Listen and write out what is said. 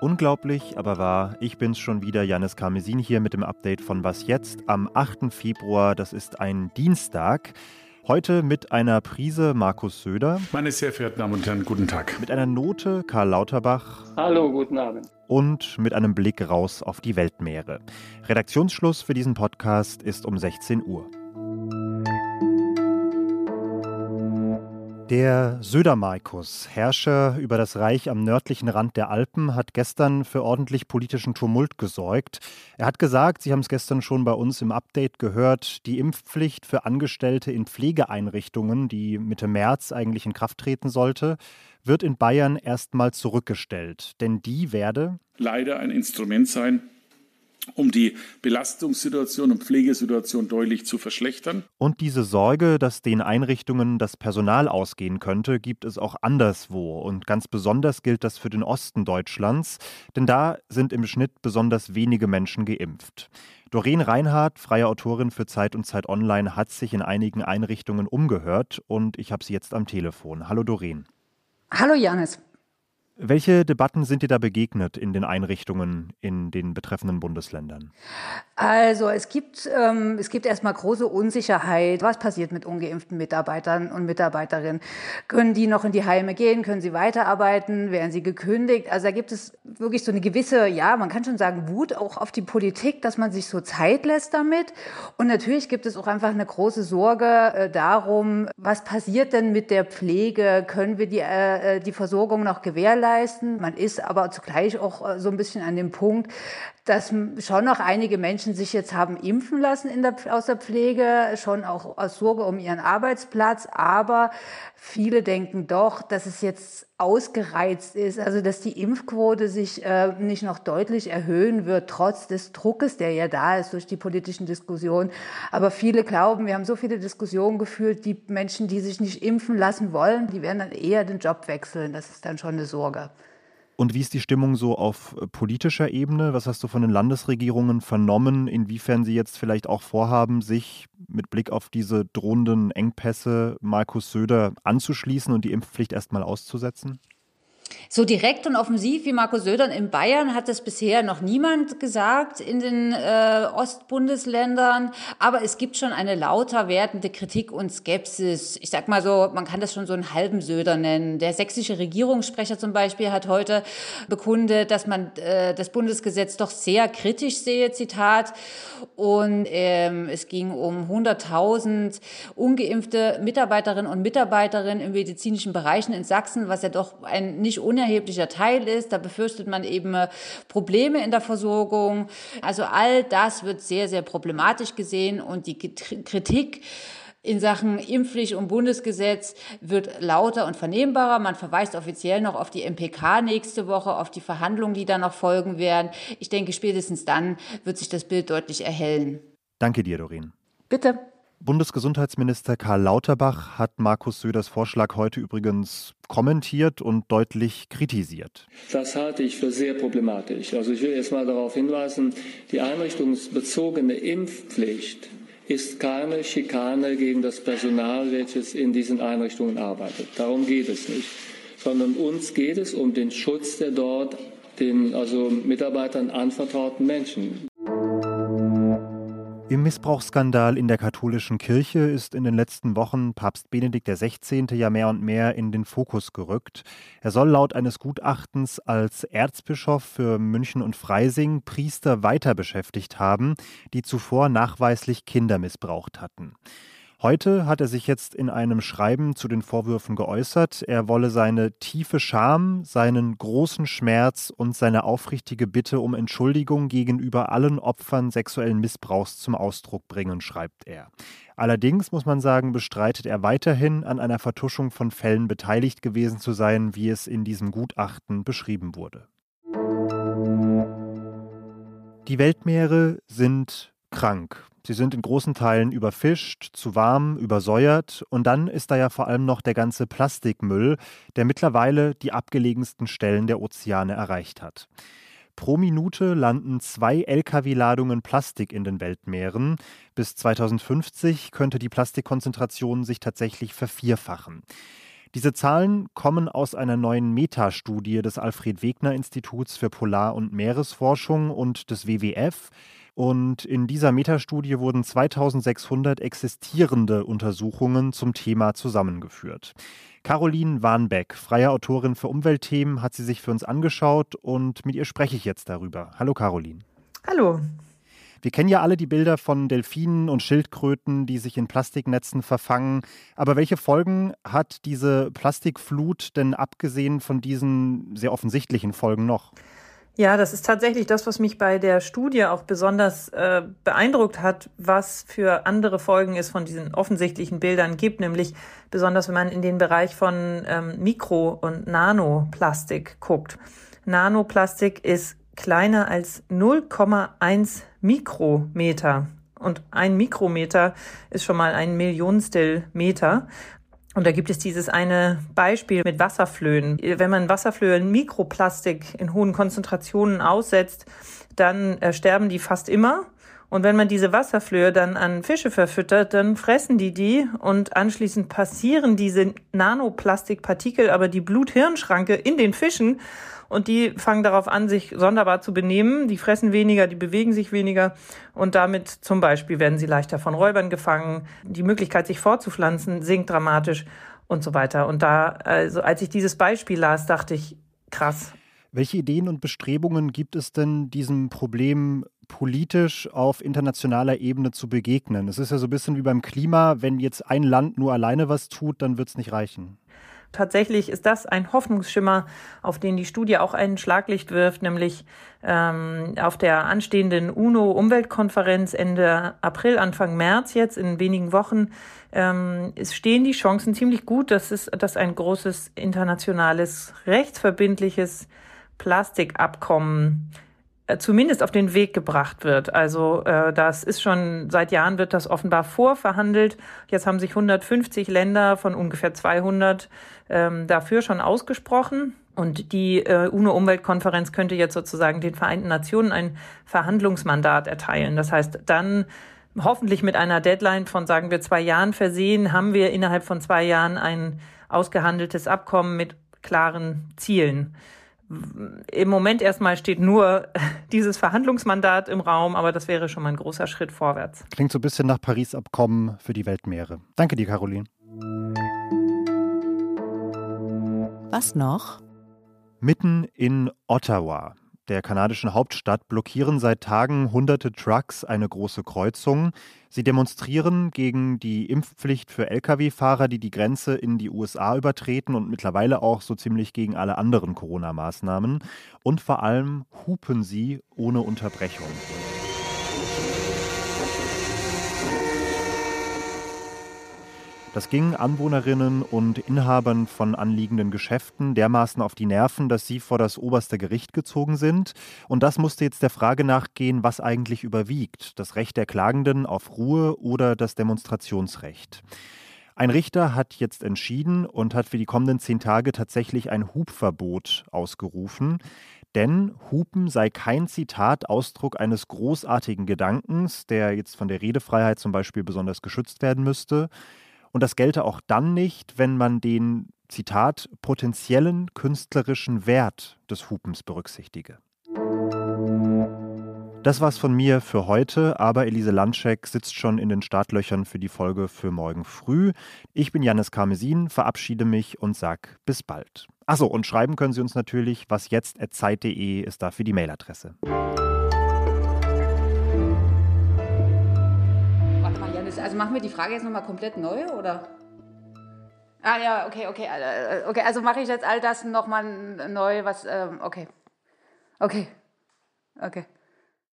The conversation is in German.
Unglaublich, aber wahr. Ich bin's schon wieder, Janis Karmesin hier mit dem Update von Was jetzt am 8. Februar. Das ist ein Dienstag. Heute mit einer Prise Markus Söder. Meine sehr verehrten Damen und Herren, guten Tag. Mit einer Note Karl Lauterbach. Hallo, guten Abend. Und mit einem Blick raus auf die Weltmeere. Redaktionsschluss für diesen Podcast ist um 16 Uhr. Der Södermarkus, Herrscher über das Reich am nördlichen Rand der Alpen, hat gestern für ordentlich politischen Tumult gesorgt. Er hat gesagt, Sie haben es gestern schon bei uns im Update gehört, die Impfpflicht für Angestellte in Pflegeeinrichtungen, die Mitte März eigentlich in Kraft treten sollte, wird in Bayern erstmal zurückgestellt. Denn die werde leider ein Instrument sein, um die Belastungssituation und Pflegesituation deutlich zu verschlechtern. Und diese Sorge, dass den Einrichtungen das Personal ausgehen könnte, gibt es auch anderswo. Und ganz besonders gilt das für den Osten Deutschlands, denn da sind im Schnitt besonders wenige Menschen geimpft. Doreen Reinhardt, freie Autorin für Zeit und Zeit Online, hat sich in einigen Einrichtungen umgehört und ich habe sie jetzt am Telefon. Hallo Doreen. Hallo Janis. Welche Debatten sind dir da begegnet in den Einrichtungen in den betreffenden Bundesländern? Also es gibt, ähm, es gibt erstmal große Unsicherheit. Was passiert mit ungeimpften Mitarbeitern und Mitarbeiterinnen? Können die noch in die Heime gehen? Können sie weiterarbeiten? Werden sie gekündigt? Also da gibt es wirklich so eine gewisse, ja, man kann schon sagen, Wut auch auf die Politik, dass man sich so Zeit lässt damit. Und natürlich gibt es auch einfach eine große Sorge äh, darum, was passiert denn mit der Pflege? Können wir die, äh, äh die Versorgung noch gewährleisten? Leisten. Man ist aber zugleich auch äh, so ein bisschen an dem Punkt, dass schon noch einige Menschen sich jetzt haben impfen lassen der, aus der Pflege, schon auch aus Sorge um ihren Arbeitsplatz. Aber viele denken doch, dass es jetzt ausgereizt ist, also dass die Impfquote sich äh, nicht noch deutlich erhöhen wird, trotz des Druckes, der ja da ist durch die politischen Diskussionen. Aber viele glauben, wir haben so viele Diskussionen geführt, die Menschen, die sich nicht impfen lassen wollen, die werden dann eher den Job wechseln. Das ist dann schon eine Sorge. Und wie ist die Stimmung so auf äh, politischer Ebene? Was hast du von den Landesregierungen vernommen, inwiefern sie jetzt vielleicht auch vorhaben, sich mit Blick auf diese drohenden Engpässe Markus Söder anzuschließen und die Impfpflicht erstmal auszusetzen? So direkt und offensiv wie Markus Söder in Bayern hat es bisher noch niemand gesagt in den äh, Ostbundesländern. Aber es gibt schon eine lauter werdende Kritik und Skepsis. Ich sag mal so, man kann das schon so einen halben Söder nennen. Der sächsische Regierungssprecher zum Beispiel hat heute bekundet, dass man äh, das Bundesgesetz doch sehr kritisch sehe, Zitat. Und ähm, es ging um 100.000 ungeimpfte Mitarbeiterinnen und Mitarbeiterinnen im medizinischen Bereichen in Sachsen, was ja doch ein nicht unerheblicher Teil ist. Da befürchtet man eben äh, Probleme in der Versorgung. Also all das wird sehr, sehr problematisch gesehen und die Kritik in Sachen Impfpflicht und Bundesgesetz wird lauter und vernehmbarer. Man verweist offiziell noch auf die MPK nächste Woche, auf die Verhandlungen, die da noch folgen werden. Ich denke, spätestens dann wird sich das Bild deutlich erhellen. Danke dir, Doreen. Bitte. Bundesgesundheitsminister Karl Lauterbach hat Markus Söders Vorschlag heute übrigens kommentiert und deutlich kritisiert. Das halte ich für sehr problematisch. Also ich will erst mal darauf hinweisen, die einrichtungsbezogene Impfpflicht ist keine Schikane gegen das Personal, welches in diesen Einrichtungen arbeitet. Darum geht es nicht. Sondern uns geht es um den Schutz der dort den also Mitarbeitern anvertrauten Menschen. Im Missbrauchsskandal in der katholischen Kirche ist in den letzten Wochen Papst Benedikt XVI. ja mehr und mehr in den Fokus gerückt. Er soll laut eines Gutachtens als Erzbischof für München und Freising Priester weiter beschäftigt haben, die zuvor nachweislich Kinder missbraucht hatten. Heute hat er sich jetzt in einem Schreiben zu den Vorwürfen geäußert. Er wolle seine tiefe Scham, seinen großen Schmerz und seine aufrichtige Bitte um Entschuldigung gegenüber allen Opfern sexuellen Missbrauchs zum Ausdruck bringen, schreibt er. Allerdings muss man sagen, bestreitet er weiterhin an einer Vertuschung von Fällen beteiligt gewesen zu sein, wie es in diesem Gutachten beschrieben wurde. Die Weltmeere sind krank. Sie sind in großen Teilen überfischt, zu warm, übersäuert und dann ist da ja vor allem noch der ganze Plastikmüll, der mittlerweile die abgelegensten Stellen der Ozeane erreicht hat. Pro Minute landen zwei Lkw-Ladungen Plastik in den Weltmeeren. Bis 2050 könnte die Plastikkonzentration sich tatsächlich vervierfachen. Diese Zahlen kommen aus einer neuen Metastudie des Alfred Wegener Instituts für Polar- und Meeresforschung und des WWF. Und in dieser Metastudie wurden 2600 existierende Untersuchungen zum Thema zusammengeführt. Caroline Warnbeck, freie Autorin für Umweltthemen, hat sie sich für uns angeschaut und mit ihr spreche ich jetzt darüber. Hallo Caroline. Hallo. Wir kennen ja alle die Bilder von Delfinen und Schildkröten, die sich in Plastiknetzen verfangen. Aber welche Folgen hat diese Plastikflut denn abgesehen von diesen sehr offensichtlichen Folgen noch? Ja, das ist tatsächlich das, was mich bei der Studie auch besonders äh, beeindruckt hat, was für andere Folgen es von diesen offensichtlichen Bildern gibt, nämlich besonders wenn man in den Bereich von ähm, Mikro- und Nanoplastik guckt. Nanoplastik ist kleiner als 0,1 Mikrometer. Und ein Mikrometer ist schon mal ein Millionstel Meter. Und da gibt es dieses eine Beispiel mit Wasserflöhen. Wenn man Wasserflöhen Mikroplastik in hohen Konzentrationen aussetzt, dann äh, sterben die fast immer. Und wenn man diese Wasserflöhe dann an Fische verfüttert, dann fressen die die und anschließend passieren diese Nanoplastikpartikel aber die Blut-Hirn-Schranke in den Fischen und die fangen darauf an, sich sonderbar zu benehmen. Die fressen weniger, die bewegen sich weniger und damit zum Beispiel werden sie leichter von Räubern gefangen. Die Möglichkeit, sich fortzupflanzen, sinkt dramatisch und so weiter. Und da, also als ich dieses Beispiel las, dachte ich, krass. Welche Ideen und Bestrebungen gibt es denn, diesem Problem politisch auf internationaler Ebene zu begegnen? Es ist ja so ein bisschen wie beim Klima, wenn jetzt ein Land nur alleine was tut, dann wird es nicht reichen. Tatsächlich ist das ein Hoffnungsschimmer, auf den die Studie auch ein Schlaglicht wirft, nämlich ähm, auf der anstehenden UNO-Umweltkonferenz Ende April, Anfang März jetzt in wenigen Wochen ähm, es stehen die Chancen ziemlich gut, dass es dass ein großes internationales rechtsverbindliches Plastikabkommen zumindest auf den Weg gebracht wird. Also äh, das ist schon seit Jahren wird das offenbar vorverhandelt. Jetzt haben sich 150 Länder von ungefähr 200 ähm, dafür schon ausgesprochen. Und die äh, UNO-Umweltkonferenz könnte jetzt sozusagen den Vereinten Nationen ein Verhandlungsmandat erteilen. Das heißt, dann hoffentlich mit einer Deadline von, sagen wir, zwei Jahren versehen, haben wir innerhalb von zwei Jahren ein ausgehandeltes Abkommen mit klaren Zielen. Im Moment erstmal steht nur dieses Verhandlungsmandat im Raum, aber das wäre schon mal ein großer Schritt vorwärts. Klingt so ein bisschen nach Paris-Abkommen für die Weltmeere. Danke dir, Caroline. Was noch? Mitten in Ottawa, der kanadischen Hauptstadt, blockieren seit Tagen hunderte Trucks eine große Kreuzung. Sie demonstrieren gegen die Impfpflicht für Lkw-Fahrer, die die Grenze in die USA übertreten und mittlerweile auch so ziemlich gegen alle anderen Corona-Maßnahmen. Und vor allem hupen sie ohne Unterbrechung. Das ging Anwohnerinnen und Inhabern von anliegenden Geschäften dermaßen auf die Nerven, dass sie vor das oberste Gericht gezogen sind. Und das musste jetzt der Frage nachgehen, was eigentlich überwiegt, das Recht der Klagenden auf Ruhe oder das Demonstrationsrecht. Ein Richter hat jetzt entschieden und hat für die kommenden zehn Tage tatsächlich ein Hubverbot ausgerufen. Denn Hupen sei kein Zitat Ausdruck eines großartigen Gedankens, der jetzt von der Redefreiheit zum Beispiel besonders geschützt werden müsste. Und das gelte auch dann nicht, wenn man den, Zitat, potenziellen künstlerischen Wert des Hupens berücksichtige. Das war's von mir für heute, aber Elise Landschek sitzt schon in den Startlöchern für die Folge für morgen früh. Ich bin Janis Karmesin, verabschiede mich und sag bis bald. Achso, und schreiben können Sie uns natürlich, was jetzt zeit.de ist dafür die Mailadresse. Also machen wir die Frage jetzt nochmal komplett neu oder? Ah ja, okay, okay, äh, okay. Also mache ich jetzt all das nochmal neu, was, ähm, okay. Okay. Okay.